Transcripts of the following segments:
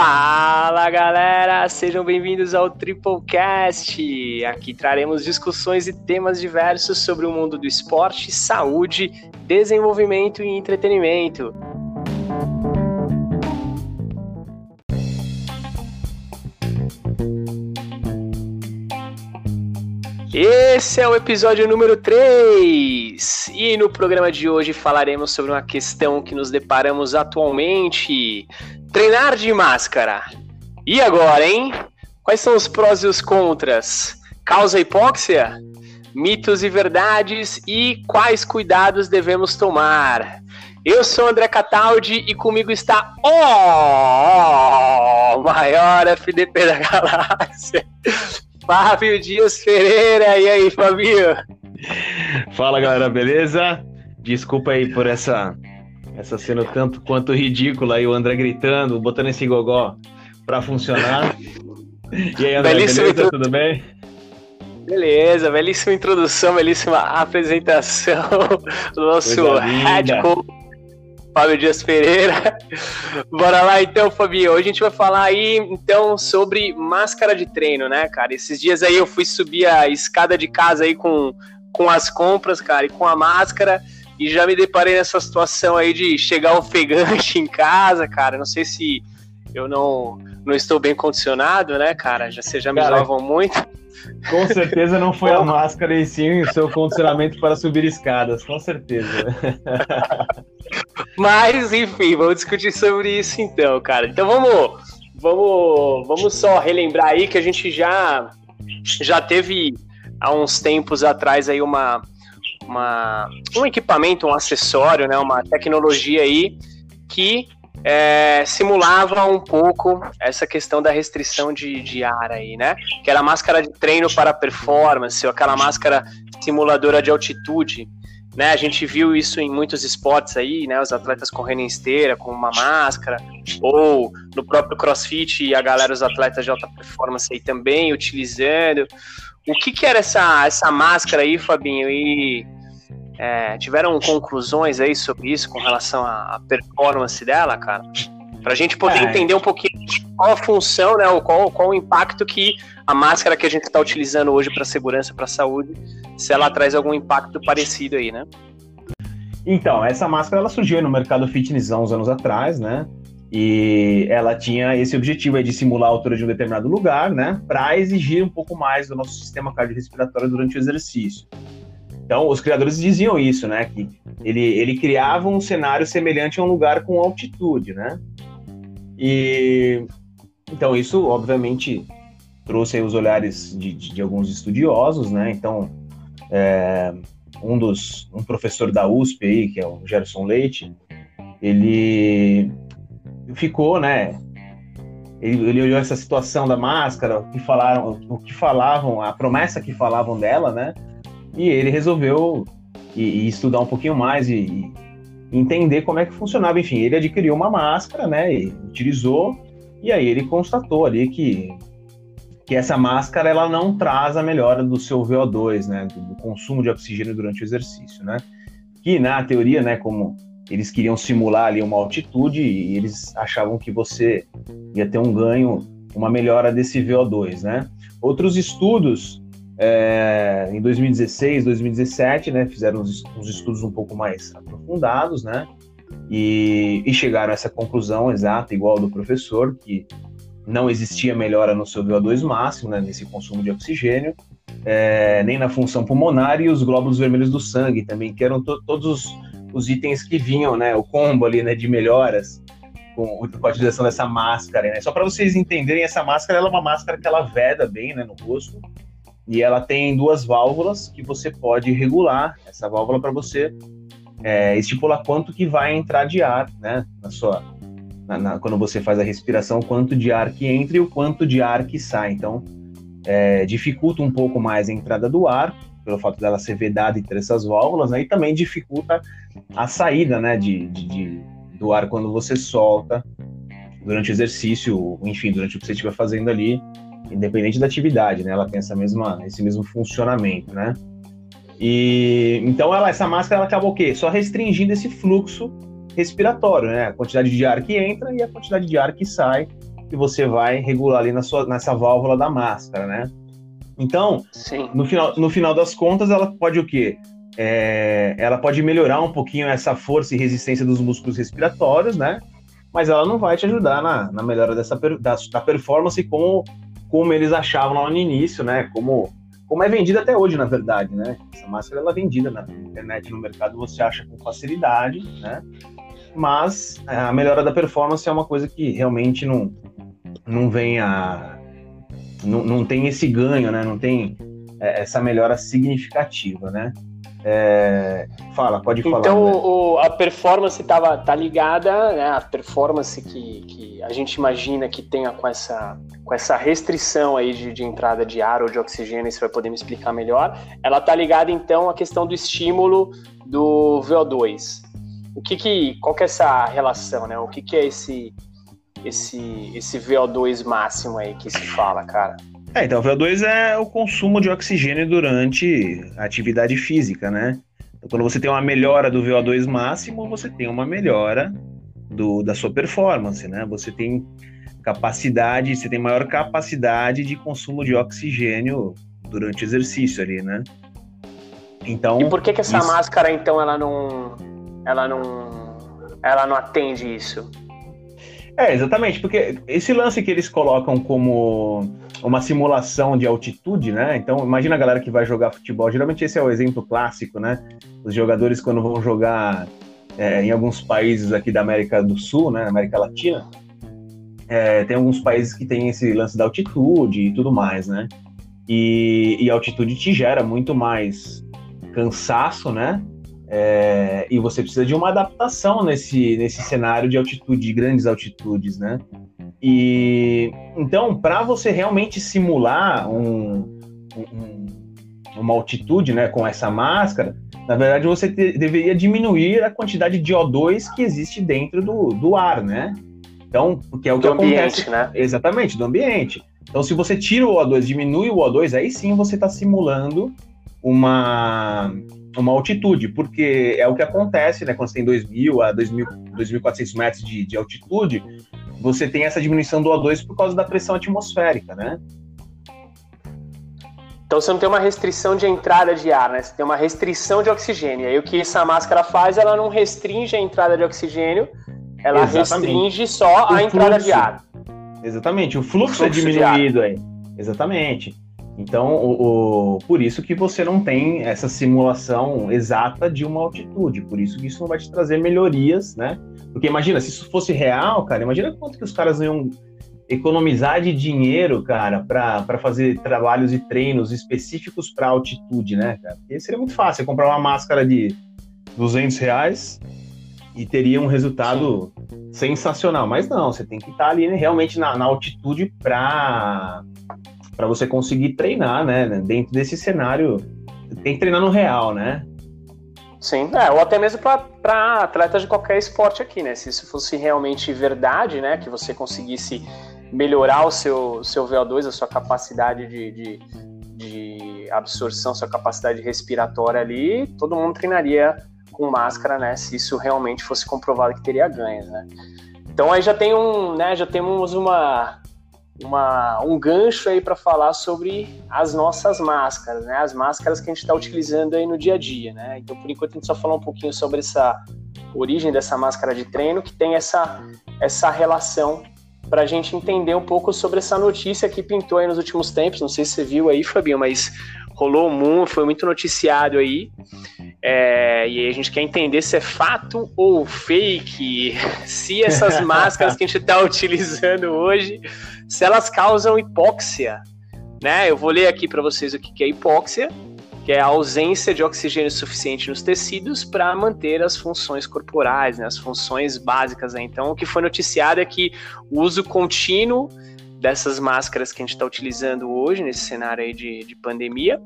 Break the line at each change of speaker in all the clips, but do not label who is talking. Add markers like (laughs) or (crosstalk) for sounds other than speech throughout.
Fala galera, sejam bem-vindos ao Triplecast. Aqui traremos discussões e temas diversos sobre o mundo do esporte, saúde, desenvolvimento e entretenimento. Esse é o episódio número 3 e no programa de hoje falaremos sobre uma questão que nos deparamos atualmente: treinar de máscara. E agora, hein? Quais são os prós e os contras? Causa hipóxia? Mitos e verdades e quais cuidados devemos tomar? Eu sou André Cataldi e comigo está o maior FDP da (laughs) galáxia, Fábio Dias Pereira. E aí, Fabio?
Fala, galera, beleza? Desculpa aí por essa essa cena tanto quanto ridícula aí, o André gritando, botando esse gogó pra funcionar. E aí, André, belíssima beleza? Tudo bem?
Beleza, belíssima introdução, belíssima apresentação do nosso head Fábio Dias Pereira. (laughs) Bora lá então, Fabio. Hoje a gente vai falar aí então sobre máscara de treino, né, cara? Esses dias aí eu fui subir a escada de casa aí com, com as compras, cara, e com a máscara. E já me deparei nessa situação aí de chegar ofegante em casa, cara. Não sei se eu não, não estou bem condicionado, né, cara? Já, vocês já me cara, muito.
Com certeza não foi a máscara e sim o seu condicionamento para subir escadas, com certeza. (laughs)
Mas, enfim, vamos discutir sobre isso então, cara. Então vamos, vamos, vamos só relembrar aí que a gente já, já teve há uns tempos atrás aí uma, uma, um equipamento, um acessório, né, uma tecnologia aí que é, simulava um pouco essa questão da restrição de, de ar aí, né? Que era máscara de treino para performance, ou aquela máscara simuladora de altitude. Né, a gente viu isso em muitos esportes aí, né? Os atletas correndo em esteira com uma máscara, ou no próprio CrossFit a galera, os atletas de alta performance aí também utilizando. O que, que era essa, essa máscara aí, Fabinho? E é, tiveram conclusões aí sobre isso com relação à performance dela, cara? Pra gente poder é. entender um pouquinho qual a função, né? Qual, qual o impacto que a máscara que a gente está utilizando hoje para segurança, para saúde, se ela traz algum impacto parecido aí, né?
Então, essa máscara ela surgiu no mercado fitness há uns anos atrás, né? E ela tinha esse objetivo de simular a altura de um determinado lugar, né? Para exigir um pouco mais do nosso sistema cardiorrespiratório durante o exercício. Então, os criadores diziam isso, né? Que ele, ele criava um cenário semelhante a um lugar com altitude, né? E então isso, obviamente, trouxe os olhares de, de, de, alguns estudiosos, né? Então, é, um dos um professor da USP aí, que é o Gerson Leite, ele ficou, né? Ele, ele olhou essa situação da máscara, o que falaram, o que falavam, a promessa que falavam dela, né? E ele resolveu e, e estudar um pouquinho mais e, e, entender como é que funcionava. Enfim, ele adquiriu uma máscara, né? E utilizou, e aí ele constatou ali que, que essa máscara ela não traz a melhora do seu VO2, né? Do, do consumo de oxigênio durante o exercício, né? Que na teoria, né, como eles queriam simular ali uma altitude e eles achavam que você ia ter um ganho, uma melhora desse VO2, né? Outros estudos é, em 2016, 2017, né, fizeram uns, uns, estudos um pouco mais aprofundados, né, e, e, chegaram a essa conclusão exata, igual do professor, que não existia melhora no seu VO2 máximo, né, nesse consumo de oxigênio, é, nem na função pulmonar e os glóbulos vermelhos do sangue também, que eram to todos os, os, itens que vinham, né, o combo ali, né, de melhoras com, com a utilização dessa máscara, né. Só para vocês entenderem, essa máscara ela é uma máscara que ela veda bem, né, no rosto, e ela tem duas válvulas que você pode regular essa válvula para você é, estipular quanto que vai entrar de ar, né? Na sua, na, na, quando você faz a respiração, quanto de ar que entra e o quanto de ar que sai. Então, é, dificulta um pouco mais a entrada do ar, pelo fato dela ser vedada entre essas válvulas, né? E também dificulta a saída, né? De, de, de do ar quando você solta durante o exercício, enfim, durante o que você estiver fazendo ali, independente da atividade, né? Ela tem essa mesma, esse mesmo funcionamento, né? E então ela, essa máscara ela acaba o quê? Só restringindo esse fluxo respiratório, né? A quantidade de ar que entra e a quantidade de ar que sai que você vai regular ali na sua, nessa válvula da máscara, né? Então, no final, no final das contas, ela pode o quê? É, ela pode melhorar um pouquinho essa força e resistência dos músculos respiratórios, né? Mas ela não vai te ajudar na, na melhora dessa da, da performance como, como eles achavam lá no início, né? Como, como é vendida até hoje, na verdade, né? Essa máscara ela é vendida na internet, no mercado, você acha com facilidade, né? Mas a melhora da performance é uma coisa que realmente não, não vem a. Não, não tem esse ganho, né? Não tem é, essa melhora significativa, né? É... Fala, pode falar.
Então né? o, a performance tava, tá ligada, né? A performance que, que a gente imagina que tenha com essa, com essa restrição aí de, de entrada de ar ou de oxigênio, você vai poder me explicar melhor. Ela tá ligada então à questão do estímulo do VO2. O que que, qual que é essa relação, né? O que que é esse, esse, esse VO2 máximo aí que se fala, cara?
É, então, o VO2 é o consumo de oxigênio durante a atividade física, né? Então, quando você tem uma melhora do VO2 máximo, você tem uma melhora do, da sua performance, né? Você tem capacidade, você tem maior capacidade de consumo de oxigênio durante o exercício ali, né?
Então, e por que que essa isso... máscara então ela não ela não ela não atende isso?
É, exatamente, porque esse lance que eles colocam como uma simulação de altitude, né? Então, imagina a galera que vai jogar futebol. Geralmente esse é o exemplo clássico, né? Os jogadores quando vão jogar é, em alguns países aqui da América do Sul, né? América Latina, é, tem alguns países que tem esse lance da altitude e tudo mais, né? E, e a altitude te gera muito mais cansaço, né? É, e você precisa de uma adaptação nesse, nesse cenário de altitude, de grandes altitudes, né? E então, para você realmente simular um, um, uma altitude, né, com essa máscara, na verdade você te, deveria diminuir a quantidade de O2 que existe dentro do, do ar, né? Então, porque é o que do acontece, ambiente, né? Exatamente, do ambiente. Então, se você tira o O2, diminui o O2, aí sim você está simulando uma uma altitude, porque é o que acontece, né? Quando você tem 2.000 a 2.400 metros de, de altitude, você tem essa diminuição do O2 por causa da pressão atmosférica, né?
Então você não tem uma restrição de entrada de ar, né? Você tem uma restrição de oxigênio. E aí o que essa máscara faz, ela não restringe a entrada de oxigênio, ela Exatamente. restringe só o a entrada fluxo. de ar.
Exatamente, o fluxo, o é fluxo é diminuído aí. Exatamente. Então, o, o, por isso que você não tem essa simulação exata de uma altitude, por isso que isso não vai te trazer melhorias, né? Porque imagina, se isso fosse real, cara, imagina quanto que os caras iam economizar de dinheiro, cara, para fazer trabalhos e treinos específicos para altitude, né, cara? Porque seria muito fácil, comprar uma máscara de 200 reais e teria um resultado sensacional. Mas não, você tem que estar ali né, realmente na, na altitude para para você conseguir treinar, né? Dentro desse cenário, tem que treinar no real, né?
Sim, é, ou até mesmo para atletas de qualquer esporte aqui, né? Se isso fosse realmente verdade, né? Que você conseguisse melhorar o seu, seu VO2, a sua capacidade de, de, de absorção, sua capacidade respiratória ali, todo mundo treinaria com máscara, né? Se isso realmente fosse comprovado que teria ganhos, né? Então aí já tem um, né? Já temos uma uma, um gancho aí para falar sobre as nossas máscaras, né? As máscaras que a gente está utilizando aí no dia a dia, né? Então, por enquanto, a gente só falar um pouquinho sobre essa origem dessa máscara de treino, que tem essa, essa relação para a gente entender um pouco sobre essa notícia que pintou aí nos últimos tempos. Não sei se você viu aí, Fabinho, mas rolou muito, foi muito noticiado aí. É, e a gente quer entender se é fato ou fake, (laughs) se essas (laughs) máscaras que a gente está utilizando hoje se elas causam hipóxia. Né? Eu vou ler aqui para vocês o que é hipóxia, que é a ausência de oxigênio suficiente nos tecidos para manter as funções corporais, né? as funções básicas. Né? Então, o que foi noticiado é que o uso contínuo dessas máscaras que a gente está utilizando hoje, nesse cenário aí de, de pandemia,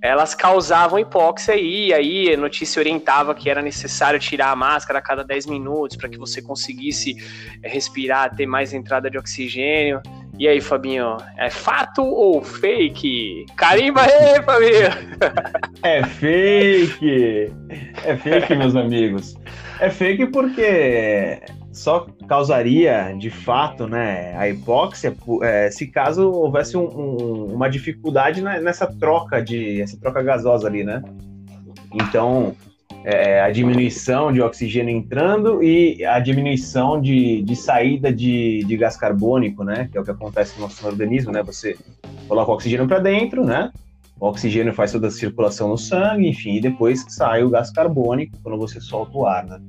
elas causavam hipóxia e aí a notícia orientava que era necessário tirar a máscara a cada 10 minutos para que você conseguisse respirar, ter mais entrada de oxigênio. E aí, Fabinho, é fato ou fake? Carimba aí, Fabinho!
É fake! É fake, meus amigos. É fake porque só causaria, de fato, né, a hipóxia é, se caso houvesse um, um, uma dificuldade nessa troca de essa troca gasosa ali, né? Então, é, a diminuição de oxigênio entrando e a diminuição de, de saída de, de gás carbônico, né? Que é o que acontece no nosso organismo, né? Você coloca o oxigênio para dentro, né? O oxigênio faz toda a circulação no sangue, enfim, e depois sai o gás carbônico quando você solta o ar, né?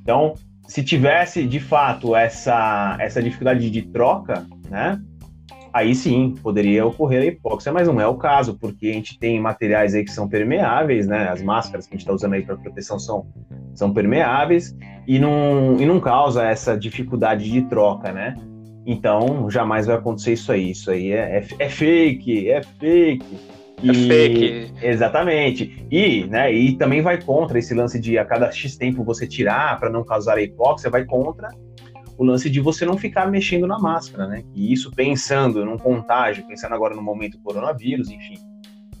Então, se tivesse de fato essa, essa dificuldade de troca, né? aí sim poderia ocorrer a hipóxia, mas não é o caso, porque a gente tem materiais aí que são permeáveis, né? As máscaras que a gente está usando aí para proteção são, são permeáveis e não, e não causa essa dificuldade de troca, né? Então, jamais vai acontecer isso aí. Isso aí é, é, é fake, é fake.
E, é fake.
Exatamente. E, né, e também vai contra esse lance de a cada X tempo você tirar para não causar a hipóxia, vai contra o lance de você não ficar mexendo na máscara, né? E isso pensando num contágio, pensando agora no momento do coronavírus, enfim.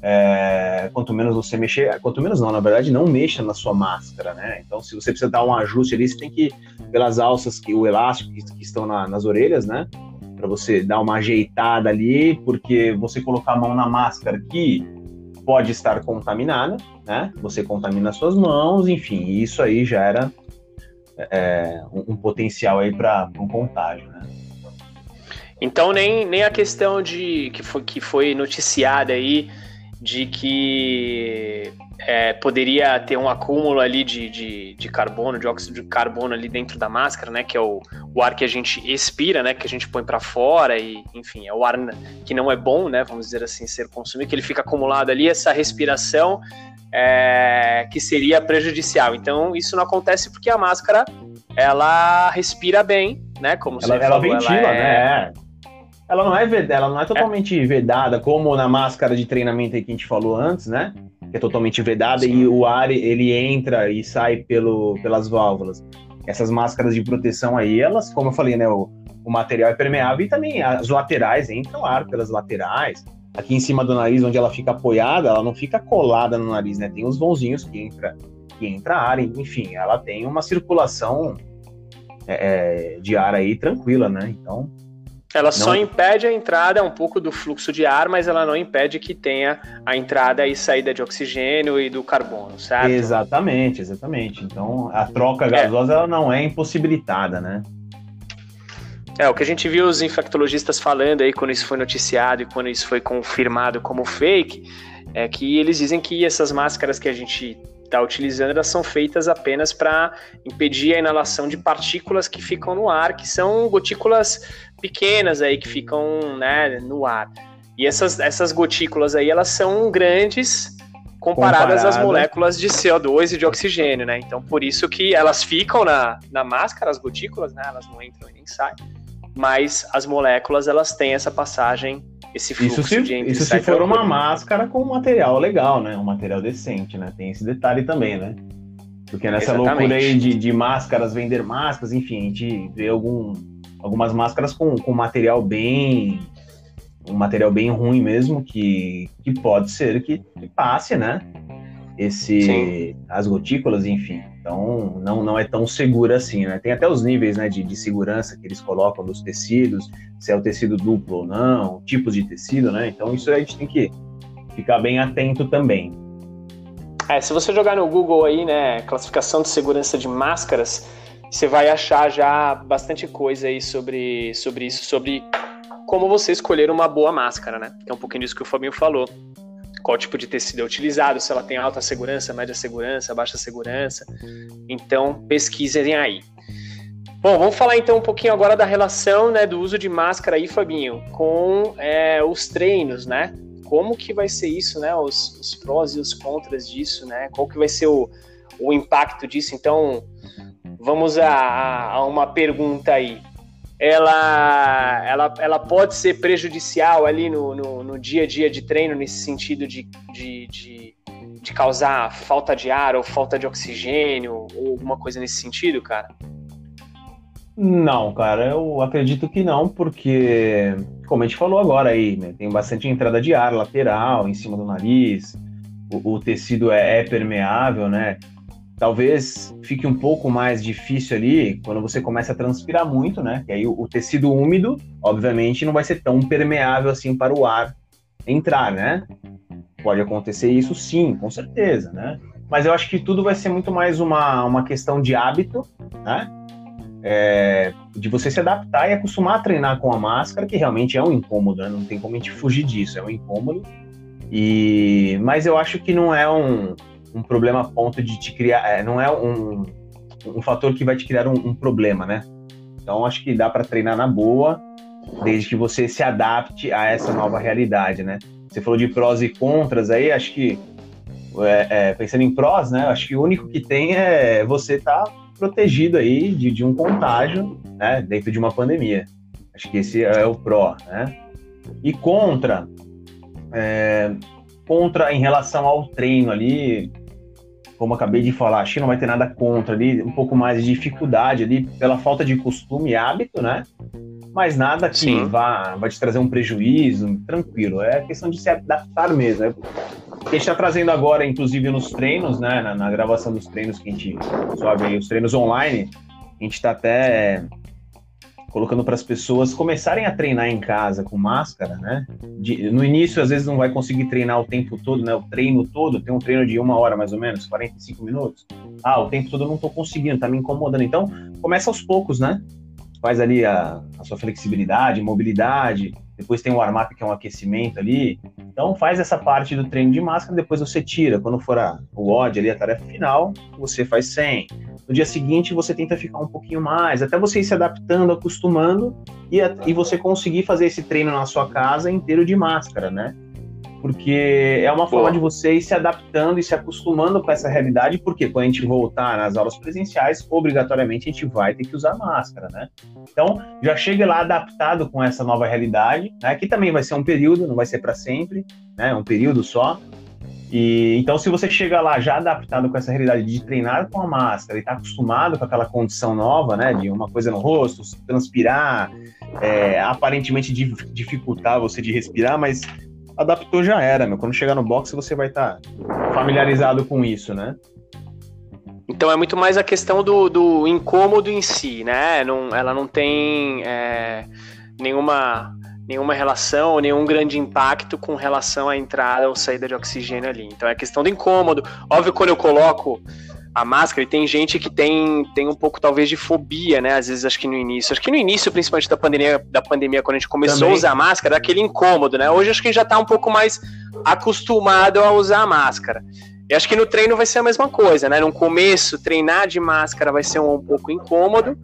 É, quanto menos você mexer, quanto menos não, na verdade, não mexa na sua máscara, né? Então, se você precisa dar um ajuste ali, você tem que, pelas alças, que o elástico que, que estão na, nas orelhas, né? Para você dar uma ajeitada ali, porque você colocar a mão na máscara que pode estar contaminada, né? Você contamina suas mãos, enfim, isso aí já era é, um, um, potencial aí para um contágio, né?
Então nem, nem a questão de que foi, que foi noticiada aí de que é, poderia ter um acúmulo ali de, de, de, carbono, de óxido de carbono ali dentro da máscara, né? Que é o, o ar que a gente expira, né? Que a gente põe para fora e, enfim, é o ar que não é bom, né? Vamos dizer assim, ser consumido, que ele fica acumulado ali. Essa respiração é, que seria prejudicial. Então, isso não acontece porque a máscara ela respira bem, né? Como
ela,
você
ela
falou,
ventila, ela é... né? Ela não é vedada, ela não é totalmente é. vedada como na máscara de treinamento que a gente falou antes, né? Que é totalmente vedada Sim. e o ar ele entra e sai pelo, pelas válvulas. Essas máscaras de proteção aí, elas, como eu falei, né? O, o material é permeável e também as laterais entram ar pelas laterais aqui em cima do nariz, onde ela fica apoiada, ela não fica colada no nariz, né? Tem os vãozinhos que entra, que entra ar, enfim, ela tem uma circulação é, é de ar aí tranquila, né? Então.
Ela não... só impede a entrada um pouco do fluxo de ar, mas ela não impede que tenha a entrada e saída de oxigênio e do carbono, certo?
Exatamente, exatamente. Então a troca gasosa é. ela não é impossibilitada, né?
É, o que a gente viu os infectologistas falando aí quando isso foi noticiado e quando isso foi confirmado como fake, é que eles dizem que essas máscaras que a gente está utilizando, elas são feitas apenas para impedir a inalação de partículas que ficam no ar, que são gotículas pequenas aí que ficam né, no ar. E essas, essas gotículas aí, elas são grandes comparadas às moléculas de CO2 e de oxigênio, né? Então, por isso que elas ficam na, na máscara, as gotículas, né? Elas não entram e nem saem mas as moléculas elas têm essa passagem, esse fluxo
isso se,
de entre
Isso se for uma máscara com um material legal, né? Um material decente, né? Tem esse detalhe também, né? Porque nessa Exatamente. loucura aí de, de máscaras, vender máscaras, enfim, a gente vê algum, algumas máscaras com, com material bem. um material bem ruim mesmo, que, que pode ser que, que passe, né? Esse, Sim. as gotículas, enfim. Então, não, não é tão segura assim, né? Tem até os níveis né, de, de segurança que eles colocam dos tecidos, se é o tecido duplo ou não, tipos de tecido, né? Então, isso a gente tem que ficar bem atento também.
É, se você jogar no Google aí, né, classificação de segurança de máscaras, você vai achar já bastante coisa aí sobre, sobre isso, sobre como você escolher uma boa máscara, né? Que é um pouquinho disso que o Fabinho falou qual tipo de tecido é utilizado, se ela tem alta segurança, média segurança, baixa segurança. Então, pesquisem aí. Bom, vamos falar então um pouquinho agora da relação né, do uso de máscara aí, Fabinho, com é, os treinos, né? Como que vai ser isso, né? Os, os, prós e os contras disso, né? Qual que vai ser o, o impacto disso? Então, vamos a, a uma pergunta aí ela, ela, ela pode ser prejudicial ali no, no, no dia a dia de treino, nesse sentido de, de, de, de, causar falta de ar ou falta de oxigênio ou alguma coisa nesse sentido, cara?
Não, cara, eu acredito que não, porque, como a gente falou agora aí, né, tem bastante entrada de ar lateral, em cima do nariz, o, o tecido é, é, permeável, né? Talvez fique um pouco mais difícil ali quando você começa a transpirar muito, né? Que aí o, o tecido úmido, obviamente, não vai ser tão permeável assim para o ar entrar, né? Pode acontecer isso sim, com certeza, né? Mas eu acho que tudo vai ser muito mais uma, uma questão de hábito, né? É, de você se adaptar e acostumar a treinar com a máscara, que realmente é um incômodo, né? não tem como a gente fugir disso, é um incômodo. E, mas eu acho que não é um, um problema a ponto de te criar, é, não é um, um fator que vai te criar um, um problema, né? Então acho que dá para treinar na boa, desde que você se adapte a essa nova realidade, né? Você falou de prós e contras aí, acho que é, é, pensando em prós, né? Acho que o único que tem é você estar tá protegido aí de, de um contágio, né? Dentro de uma pandemia. Acho que esse é o pró, né? E contra, é, contra em relação ao treino ali, como acabei de falar, acho que não vai ter nada contra ali, um pouco mais de dificuldade ali pela falta de costume e hábito, né? Mas nada que vá, vai te trazer um prejuízo, tranquilo. É questão de se adaptar mesmo. É, a gente está trazendo agora, inclusive nos treinos, né? Na, na, gravação dos treinos que a gente sobe os treinos online, a gente está até colocando para as pessoas começarem a treinar em casa com máscara, né? De, no início, às vezes, não vai conseguir treinar o tempo todo, né? O treino todo, tem um treino de uma hora mais ou menos, 45 minutos. Ah, o tempo todo eu não estou conseguindo, tá me incomodando. Então, começa aos poucos, né? Faz ali a, a sua flexibilidade, mobilidade, depois tem o warm-up, que é um aquecimento ali. Então, faz essa parte do treino de máscara, depois você tira. Quando for a, o odd ali, a tarefa final, você faz sem no dia seguinte você tenta ficar um pouquinho mais, até você ir se adaptando, acostumando e, e você conseguir fazer esse treino na sua casa inteiro de máscara, né? Porque é uma forma de você ir se adaptando e se acostumando com essa realidade, porque quando a gente voltar nas aulas presenciais, obrigatoriamente a gente vai ter que usar máscara, né? Então, já chega lá adaptado com essa nova realidade, né? Que também vai ser um período, não vai ser para sempre, né? Um período só, e, então, se você chega lá já adaptado com essa realidade de treinar com a máscara e está acostumado com aquela condição nova, né, de uma coisa no rosto, transpirar, é, aparentemente dificultar você de respirar, mas adaptou já era, meu. Quando chegar no boxe, você vai estar tá familiarizado com isso, né?
Então é muito mais a questão do, do incômodo em si, né? Não, ela não tem é, nenhuma nenhuma relação, nenhum grande impacto com relação à entrada ou saída de oxigênio ali. Então é questão do incômodo. Óbvio, quando eu coloco a máscara, e tem gente que tem, tem um pouco, talvez, de fobia, né? Às vezes, acho que no início. Acho que no início, principalmente da pandemia, da pandemia quando a gente começou Também. a usar a máscara, aquele incômodo, né? Hoje acho que a gente já tá um pouco mais acostumado a usar a máscara. E acho que no treino vai ser a mesma coisa, né? No começo, treinar de máscara vai ser um, um pouco incômodo,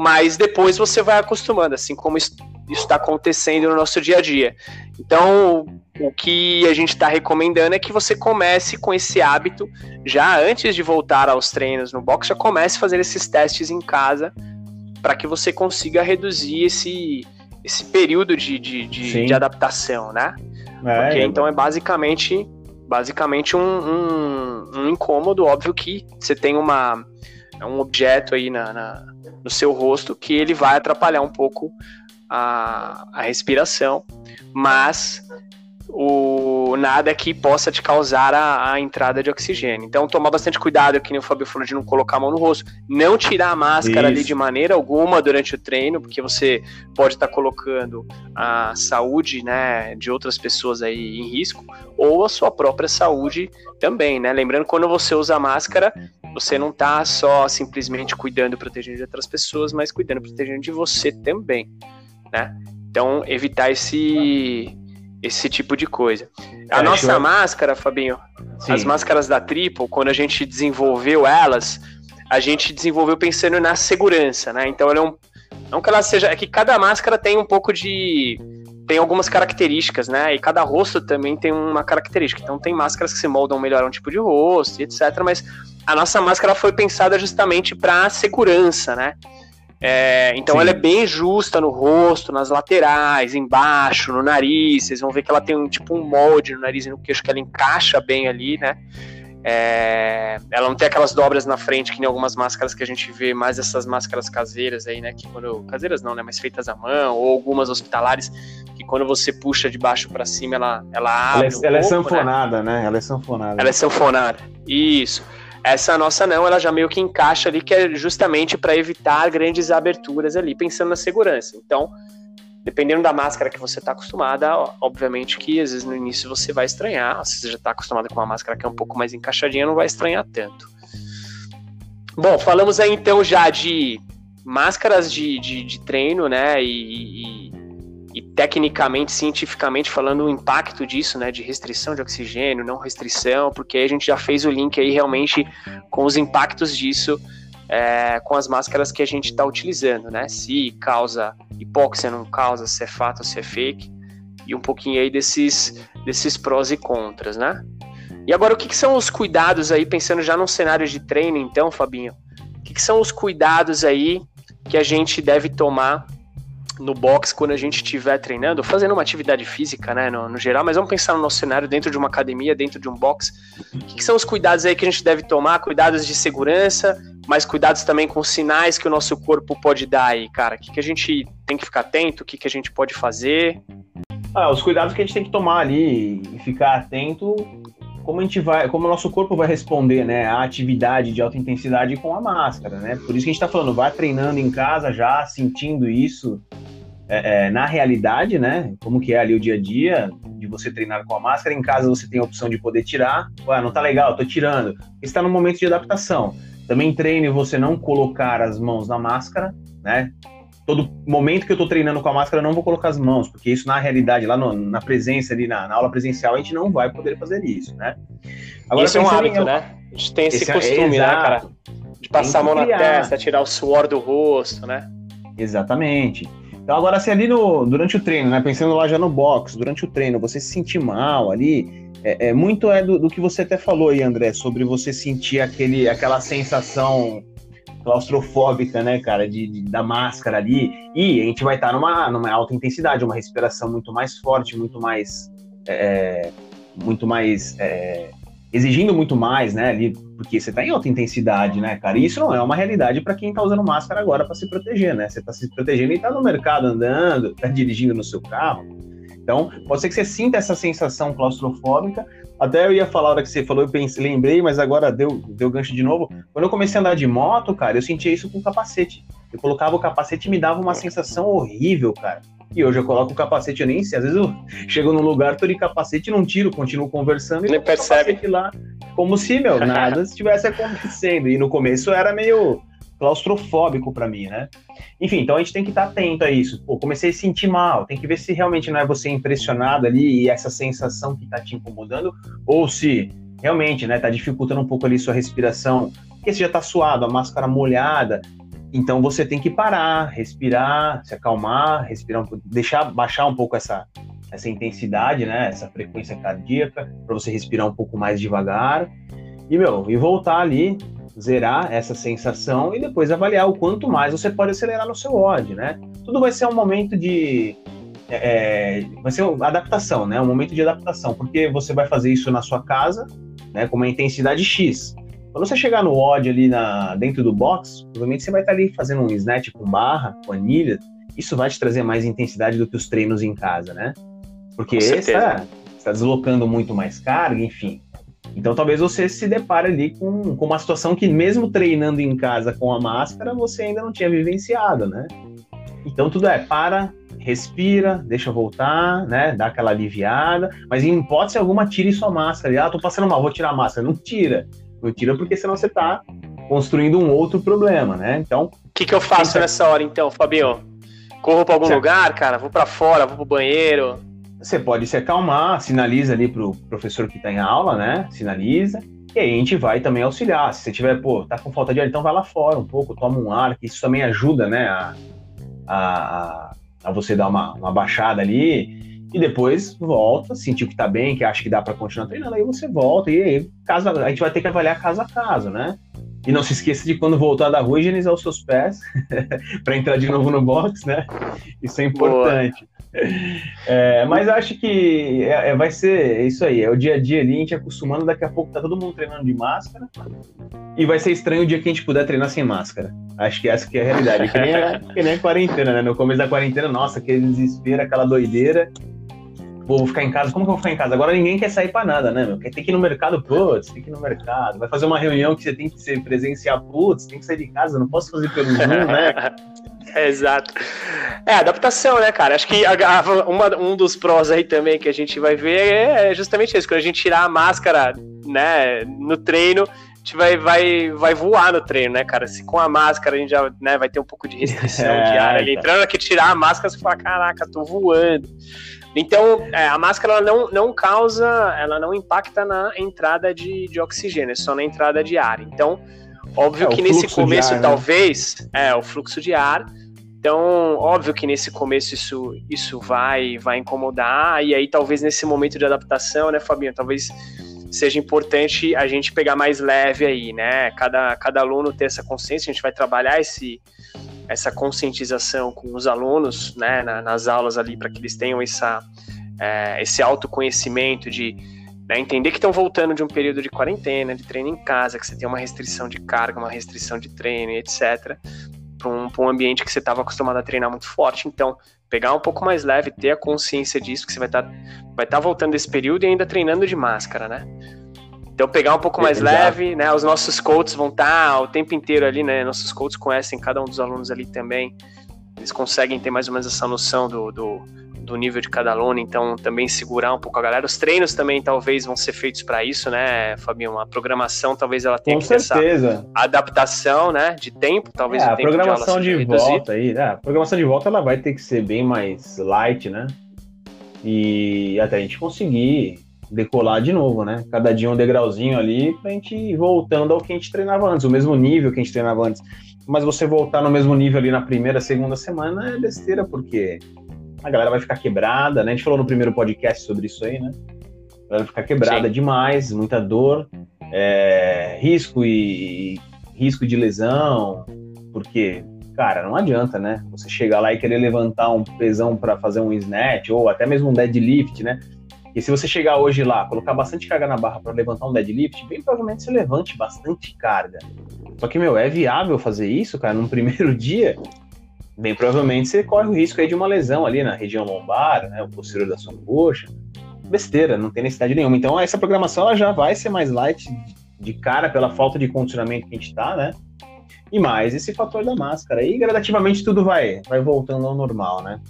mas depois você vai acostumando, assim como isso está acontecendo no nosso dia a dia. Então, o que a gente está recomendando é que você comece com esse hábito já antes de voltar aos treinos no box, já comece a fazer esses testes em casa para que você consiga reduzir esse, esse período de, de, de, de adaptação, né? É, Porque, então é basicamente basicamente um, um, um, incômodo, óbvio que você tem uma, um objeto aí na, na no seu rosto que ele vai atrapalhar um pouco a, a respiração, mas o nada que possa te causar a, a, entrada de oxigênio. Então, tomar bastante cuidado, que nem o Fabio falou, de não colocar a mão no rosto. Não tirar a máscara Isso. ali de maneira alguma durante o treino, porque você pode estar tá colocando a saúde né, de outras pessoas aí em risco, ou a sua própria saúde também, né? Lembrando, quando você usa a máscara, você não está só simplesmente cuidando e protegendo de outras pessoas, mas cuidando protegendo de você também, né? Então, evitar esse esse tipo de coisa. A é, nossa máscara, Fabinho, Sim. as máscaras da Triple, quando a gente desenvolveu elas, a gente desenvolveu pensando na segurança, né? Então, ela é um, não que ela seja, é que cada máscara tem um pouco de tem algumas características, né? E cada rosto também tem uma característica. Então tem máscaras que se moldam melhor a um tipo de rosto, etc. Mas a nossa máscara foi pensada justamente para segurança, né? É, então Sim. ela é bem justa no rosto, nas laterais, embaixo, no nariz. Vocês vão ver que ela tem um tipo um molde no nariz e no queixo que ela encaixa bem ali, né? É, ela não tem aquelas dobras na frente que nem algumas máscaras que a gente vê, mais essas máscaras caseiras aí, né? Que quando caseiras não, né? Mas feitas à mão ou algumas hospitalares que quando você puxa de baixo para cima ela ela abre.
Ela, é, ela é pouco, é sanfonada, né? né? Ela é sanfonada.
Ela é sanfonada. Isso. Essa nossa não, ela já meio que encaixa ali, que é justamente para evitar grandes aberturas ali, pensando na segurança. Então, dependendo da máscara que você está acostumada, obviamente que às vezes no início você vai estranhar. Se você já está acostumado com uma máscara que é um pouco mais encaixadinha, não vai estranhar tanto. Bom, falamos aí então já de máscaras de, de, de treino, né? E, e, e, tecnicamente, cientificamente falando, o impacto disso, né? De restrição de oxigênio, não restrição, porque a gente já fez o link aí realmente com os impactos disso é, com as máscaras que a gente está utilizando, né? Se causa hipóxia, não causa, se é fato se é fake, e um pouquinho aí desses, desses prós e contras, né? E agora, o que, que são os cuidados aí, pensando já num cenário de treino, então, Fabinho? O que, que são os cuidados aí que a gente deve tomar no box quando a gente estiver treinando, fazendo uma atividade física, né, no, no, geral, mas vamos pensar no nosso cenário dentro de uma academia, dentro de um box. O que, que, são os cuidados aí que a gente deve tomar? Cuidados de segurança, mas cuidados também com sinais que o nosso corpo pode dar aí, cara. O que, que a gente tem que ficar atento? O que, que a gente pode fazer?
Ah, os cuidados que a gente tem que tomar ali e ficar atento como a gente vai, como o nosso corpo vai responder, né, à atividade de alta intensidade com a máscara, né? Por isso que a gente está falando, vai treinando em casa já, sentindo isso é, é, na realidade, né? Como que é ali o dia a dia de você treinar com a máscara. Em casa você tem a opção de poder tirar. Ué, não tá legal, tô tirando. Está no momento de adaptação. Também treine você não colocar as mãos na máscara, né? Todo momento que eu tô treinando com a máscara, eu não vou colocar as mãos, porque isso na realidade, lá no, na presença ali, na, na, aula presencial, a gente não vai poder fazer isso, né?
Agora, isso é um hábito, em... né? A gente tem esse, esse é costume, é, né, cara? De passar a mão na testa, tirar o suor do rosto, né?
Exatamente. Então, agora, se ali no, durante o treino, né, pensando lá já no box, durante o treino, você se sentir mal ali, é, é muito é do, do, que você até falou aí, André, sobre você sentir aquele, aquela sensação claustrofóbica, né, cara, de, de, da máscara ali. E a gente vai estar numa, numa alta intensidade, uma respiração muito mais forte, muito mais. É, muito mais. É, exigindo muito mais, né, ali, porque você está em alta intensidade, né, cara? E isso não é uma realidade para quem está usando máscara agora para se proteger, né? Você está se protegendo e está no mercado andando, está dirigindo no seu carro. Então, pode ser que você sinta essa sensação claustrofóbica. Até eu ia falar a hora que você falou, eu pensei, lembrei, mas agora deu, deu gancho de novo. Quando eu comecei a andar de moto, cara, eu sentia isso com capacete. Eu colocava o capacete e me dava uma sensação horrível, cara. E hoje eu coloco o capacete, eu nem sei. Às vezes eu (laughs) chego num lugar, tô de capacete, não tiro, continuo conversando e
nem percebe
lá, como se, meu, nada (laughs) estivesse acontecendo. E no começo era meio claustrofóbico para mim, né? Enfim, então a gente tem que estar tá atento a isso. Pô, comecei a sentir mal, tem que ver se realmente não é você impressionado ali e essa sensação que tá te incomodando, ou se realmente, né, tá dificultando um pouco ali sua respiração, porque você já tá suado, a máscara molhada, então você tem que parar, respirar, se acalmar, respirar um pouco, deixar baixar um pouco essa, essa intensidade, né? Essa frequência cardíaca, para você respirar um pouco mais devagar. E, meu, e voltar ali, zerar essa sensação e depois avaliar o quanto mais você pode acelerar no seu odd, né? Tudo vai ser um momento de. É, vai ser uma adaptação, né? Um momento de adaptação, porque você vai fazer isso na sua casa, né? Com uma intensidade X. Quando você chegar no odd ali na, dentro do box, provavelmente você vai estar ali fazendo um snatch com barra, com anilha. Isso vai te trazer mais intensidade do que os treinos em casa, né? Porque está tá deslocando muito mais carga, enfim. Então talvez você se depare ali com, com uma situação que mesmo treinando em casa com a máscara, você ainda não tinha vivenciado, né? Então tudo é para, respira, deixa voltar, né? Dá aquela aliviada, mas em hipótese alguma tire sua máscara. Ah, tô passando mal, vou tirar a máscara. Não tira. Não tira porque senão você está construindo um outro problema, né? Então. O
que, que eu faço nessa hora, então, Fabio? Corro para algum certo. lugar, cara? Vou para fora, vou pro banheiro?
Você pode se acalmar, sinaliza ali pro professor que está em aula, né? Sinaliza. E aí a gente vai também auxiliar. Se você tiver, pô, tá com falta de ar, então vai lá fora um pouco, toma um ar, que isso também ajuda, né? A, a, a você dar uma, uma baixada ali e depois volta, sentiu que tá bem, que acha que dá para continuar treinando, aí você volta, e aí a gente vai ter que avaliar caso a caso, né? E não se esqueça de quando voltar da rua higienizar os seus pés (laughs) para entrar de novo no box, né? Isso é importante. É, mas acho que é, é, vai ser isso aí, é o dia a dia ali, a gente acostumando, daqui a pouco tá todo mundo treinando de máscara e vai ser estranho o dia que a gente puder treinar sem máscara. Acho que essa que é a realidade, que nem a, que nem a quarentena, né? No começo da quarentena, nossa, aquele desespero, aquela doideira, vou ficar em casa, como que eu vou ficar em casa? Agora ninguém quer sair para nada, né, meu? Tem que ir no mercado, putz, tem que ir no mercado. Vai fazer uma reunião que você tem que ser presencial, putz, tem que sair de casa, não posso fazer pelo Zoom, né?
É, (laughs) exato. É, adaptação, né, cara? Acho que a, uma, um dos prós aí também que a gente vai ver é justamente isso. Quando a gente tirar a máscara, né, no treino, a gente vai, vai, vai voar no treino, né, cara? Se com a máscara a gente já né, vai ter um pouco de restrição (laughs) é, de ar ali. Entrando aqui, tirar a máscara, você fala, caraca, tô voando. Então, é, a máscara ela não, não causa, ela não impacta na entrada de, de oxigênio, é só na entrada de ar. Então, óbvio é, que nesse começo, ar, né? talvez, né? é, o fluxo de ar. Então, óbvio que nesse começo isso, isso vai, vai incomodar, e aí talvez nesse momento de adaptação, né, Fabinho, talvez seja importante a gente pegar mais leve aí, né? Cada, cada aluno ter essa consciência, a gente vai trabalhar esse, essa conscientização com os alunos, né, na, nas aulas ali, para que eles tenham essa, é, esse autoconhecimento de né, entender que estão voltando de um período de quarentena, de treino em casa, que você tem uma restrição de carga, uma restrição de treino, etc., para um, um ambiente que você estava acostumado a treinar muito forte. Então, pegar um pouco mais leve, ter a consciência disso, que você vai estar tá, vai tá voltando desse período e ainda treinando de máscara, né? Então pegar um pouco mais Exato. leve, né? Os nossos coaches vão estar tá o tempo inteiro ali, né? Nossos coaches conhecem cada um dos alunos ali também. Eles conseguem ter mais ou menos essa noção do, do, do nível de cada aluno, então também segurar um pouco a galera. Os treinos também talvez vão ser feitos para isso, né, Fabinho? A programação talvez ela tenha Com que certeza. ter essa adaptação, né, de tempo, talvez
é,
a
programação de, de volta aí, né? A programação de volta ela vai ter que ser bem mais light, né? E até a gente conseguir decolar de novo, né? Cada dia um degrauzinho ali pra gente ir voltando ao que a gente treinava antes, o mesmo nível que a gente treinava antes. Mas você voltar no mesmo nível ali na primeira, segunda semana é besteira, porque a galera vai ficar quebrada, né? A gente falou no primeiro podcast sobre isso aí, né? A galera vai ficar quebrada Sim. demais, muita dor, é, risco e, e risco de lesão, porque cara, não adianta, né? Você chegar lá e querer levantar um pesão para fazer um snatch ou até mesmo um deadlift, né? E se você chegar hoje lá, colocar bastante carga na barra para levantar um deadlift, bem provavelmente você levante bastante carga. Só que, meu, é viável fazer isso, cara, num (laughs) primeiro dia? Bem provavelmente você corre o risco aí de uma lesão ali na região lombar, né, o posterior da sua coxa. Besteira, não tem necessidade nenhuma. Então, essa programação ela já vai ser mais light de cara pela falta de condicionamento que a gente tá, né? E mais esse fator da máscara. E gradativamente tudo vai, vai voltando ao normal, né?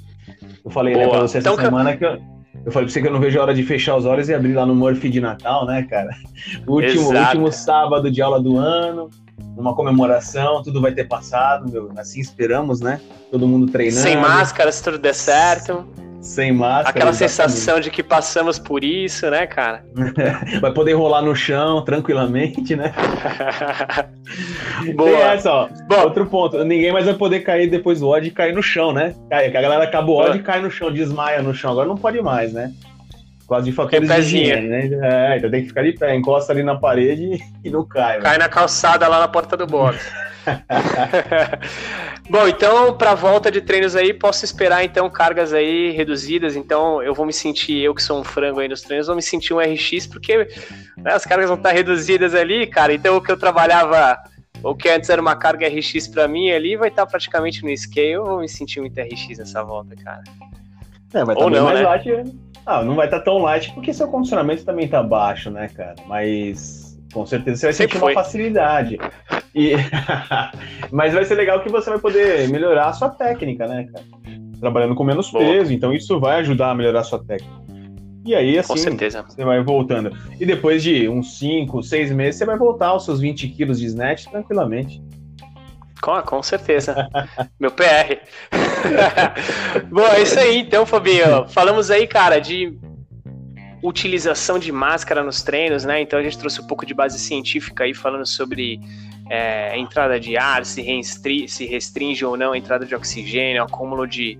Eu falei né, pra você essa então, semana que eu, eu falei pra você que eu não vejo a hora de fechar os olhos e abrir lá no Murphy de Natal, né, cara? (laughs) Último, último sábado de aula do ano, uma comemoração, tudo vai ter passado, meu, assim esperamos, né? Todo mundo treinando.
Sem máscara, se tudo der certo.
Sem máscara.
Aquela exatamente. sensação de que passamos por isso, né, cara? (laughs)
vai poder rolar no chão tranquilamente, né? (laughs) Boa. Tem essa, ó. Bom, Outro ponto, ninguém mais vai poder cair depois do ódio e cair no chão, né? A galera acaba o ódio e cai no chão, desmaia no chão. Agora não pode mais, né? Quase de fatores de higiene, né? É, então tem que ficar de pé, encosta ali na parede (laughs) e não cai.
Cai na calçada lá na porta do box. (laughs) Bom, então para volta de treinos aí, posso esperar então cargas aí reduzidas. Então eu vou me sentir, eu que sou um frango aí nos treinos, vou me sentir um RX, porque né, as cargas vão estar reduzidas ali, cara. Então o que eu trabalhava, o que antes era uma carga RX para mim ali, vai estar praticamente no scale. Eu vou me sentir muito RX nessa volta, cara.
É, vai estar Ou não, mais né? light. Ah, não vai estar tão light porque seu condicionamento também tá baixo, né, cara? Mas com certeza você vai Sempre sentir foi. uma facilidade. E... (laughs) Mas vai ser legal que você vai poder melhorar a sua técnica, né, cara? Trabalhando com menos Boa. peso, então isso vai ajudar a melhorar a sua técnica. E aí, assim, você vai voltando. E depois de uns 5, 6 meses, você vai voltar aos seus 20 quilos de snatch tranquilamente.
Com, com certeza. Meu PR. (laughs) Bom, é isso aí, então, Fabinho. Falamos aí, cara, de utilização de máscara nos treinos, né? Então a gente trouxe um pouco de base científica aí falando sobre é, entrada de ar, se, restri se restringe ou não a entrada de oxigênio, acúmulo de,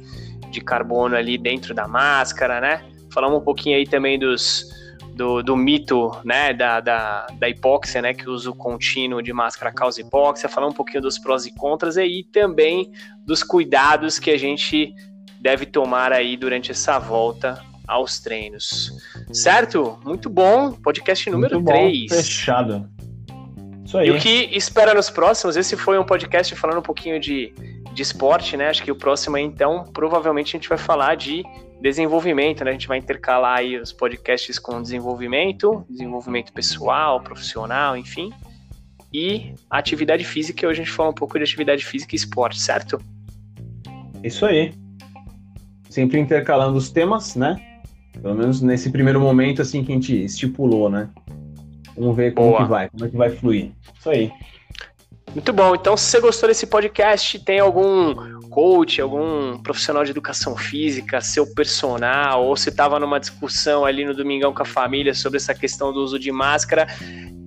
de carbono ali dentro da máscara, né? Falamos um pouquinho aí também dos, do, do mito, né, da, da, da hipóxia, né, que o uso contínuo de máscara causa hipóxia, falar um pouquinho dos prós e contras e também dos cuidados que a gente deve tomar aí durante essa volta aos treinos. Certo? Muito bom. Podcast número Muito bom, 3.
Fechado.
Isso aí. E o que espera nos próximos? Esse foi um podcast falando um pouquinho de, de esporte, né? Acho que o próximo aí, então, provavelmente a gente vai falar de desenvolvimento, né? A gente vai intercalar aí os podcasts com desenvolvimento, desenvolvimento pessoal, profissional, enfim. E atividade física, hoje a gente fala um pouco de atividade física e esporte, certo?
Isso aí. Sempre intercalando os temas, né? Pelo menos nesse primeiro momento, assim, que a gente estipulou, né? Vamos ver como Boa. que vai, como é que vai fluir. Isso aí.
Muito bom. Então, se você gostou desse podcast, tem algum coach, algum profissional de educação física, seu personal, ou se estava numa discussão ali no Domingão com a família sobre essa questão do uso de máscara,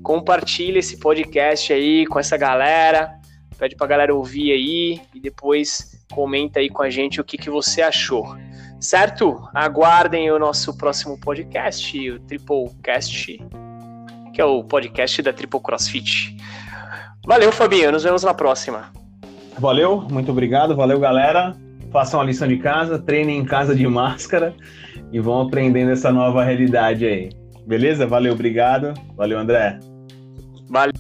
compartilhe esse podcast aí com essa galera. Pede pra galera ouvir aí e depois comenta aí com a gente o que, que você achou. Certo? Aguardem o nosso próximo podcast, o Triplecast, que é o podcast da Triple CrossFit. Valeu, Fabinho. Nos vemos na próxima.
Valeu, muito obrigado. Valeu, galera. Façam a lição de casa, treinem em casa de máscara e vão aprendendo essa nova realidade aí. Beleza? Valeu, obrigado. Valeu, André.
Valeu.